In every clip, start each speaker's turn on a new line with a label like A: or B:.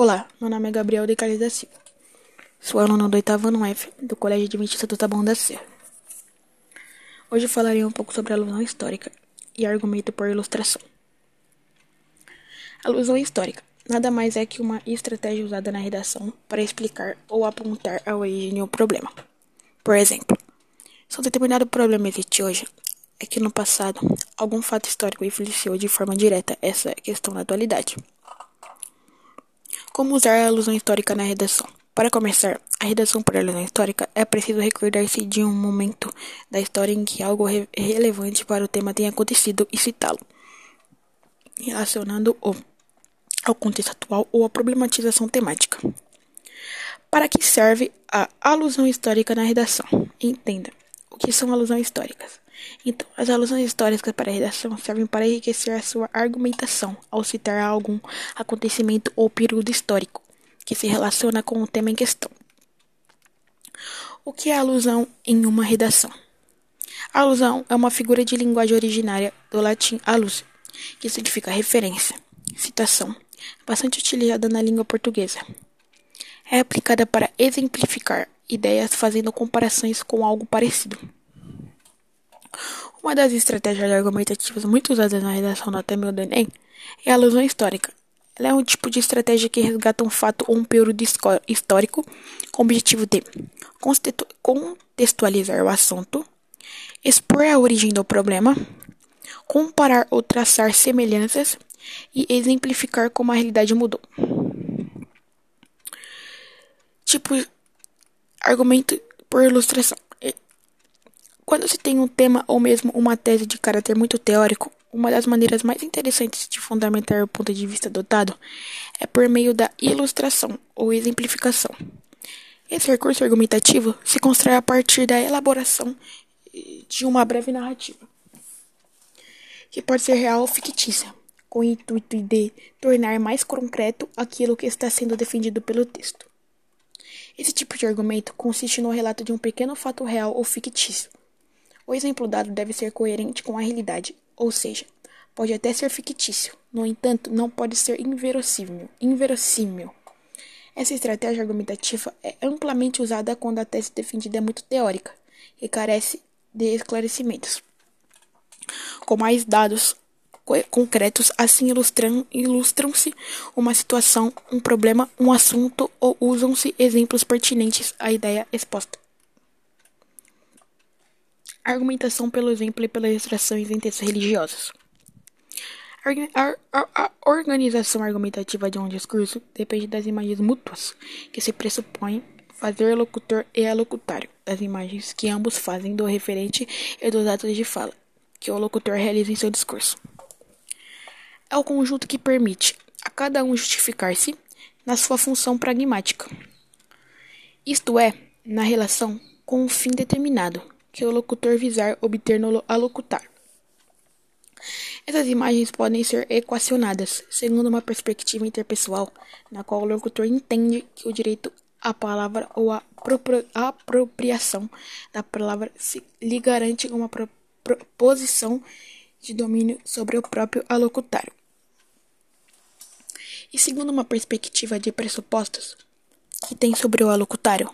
A: Olá, meu nome é Gabriel de Carlos da Silva. Sou aluno do oitavo ano F do Colégio Adventista do Taboão da Serra. Hoje falarei um pouco sobre a alusão histórica e argumento por ilustração. Alusão histórica nada mais é que uma estratégia usada na redação para explicar ou apontar a origem de um problema. Por exemplo, se um determinado problema existe hoje, é que no passado algum fato histórico influenciou de forma direta essa questão na atualidade. Como usar a alusão histórica na redação? Para começar, a redação por alusão histórica é preciso recordar-se de um momento da história em que algo re relevante para o tema tenha acontecido e citá-lo, relacionando-o ao contexto atual ou à problematização temática. Para que serve a alusão histórica na redação? Entenda o que são alusões históricas. Então, as alusões históricas para a redação servem para enriquecer a sua argumentação ao citar algum acontecimento ou período histórico que se relaciona com o tema em questão. O que é alusão em uma redação? A alusão é uma figura de linguagem originária do latim alus, que significa referência, citação, bastante utilizada na língua portuguesa. É aplicada para exemplificar ideias fazendo comparações com algo parecido. Uma das estratégias argumentativas muito usadas na redação da TEMEL do Enem é a alusão histórica. Ela é um tipo de estratégia que resgata um fato ou um período histórico com o objetivo de contextualizar o assunto, expor a origem do problema, comparar ou traçar semelhanças e exemplificar como a realidade mudou. Tipo, argumento por ilustração. Quando se tem um tema ou mesmo uma tese de caráter muito teórico, uma das maneiras mais interessantes de fundamentar o ponto de vista adotado é por meio da ilustração ou exemplificação. Esse recurso argumentativo se constrói a partir da elaboração de uma breve narrativa, que pode ser real ou fictícia, com o intuito de tornar mais concreto aquilo que está sendo defendido pelo texto. Esse tipo de argumento consiste no relato de um pequeno fato real ou fictício, o exemplo dado deve ser coerente com a realidade, ou seja, pode até ser fictício, no entanto, não pode ser inverossímil. inverossímil. Essa estratégia argumentativa é amplamente usada quando a tese defendida é muito teórica e carece de esclarecimentos. Com mais dados concretos, assim ilustram-se uma situação, um problema, um assunto ou usam-se exemplos pertinentes à ideia exposta. Argumentação pelo exemplo e pelas ilustrações em textos religiosos. A, a, a, organização argumentativa de um discurso depende das imagens mútuas que se pressupõem fazer locutor e alocutário, das imagens que ambos fazem do referente e dos atos de fala que o locutor realiza em seu discurso. É o conjunto que permite a cada um justificar-se na sua função pragmática, isto é, na relação com um fim determinado que o locutor visar obter no alocutar. Essas imagens podem ser equacionadas segundo uma perspectiva interpessoal, na qual o locutor entende que o direito à palavra ou a apropriação da palavra lhe garante uma posição de domínio sobre o próprio alocutário. E segundo uma perspectiva de pressupostos que tem sobre o alocutário,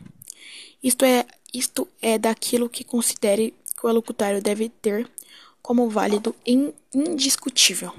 A: isto é isto é daquilo que considere que o locutário deve ter como válido e indiscutível.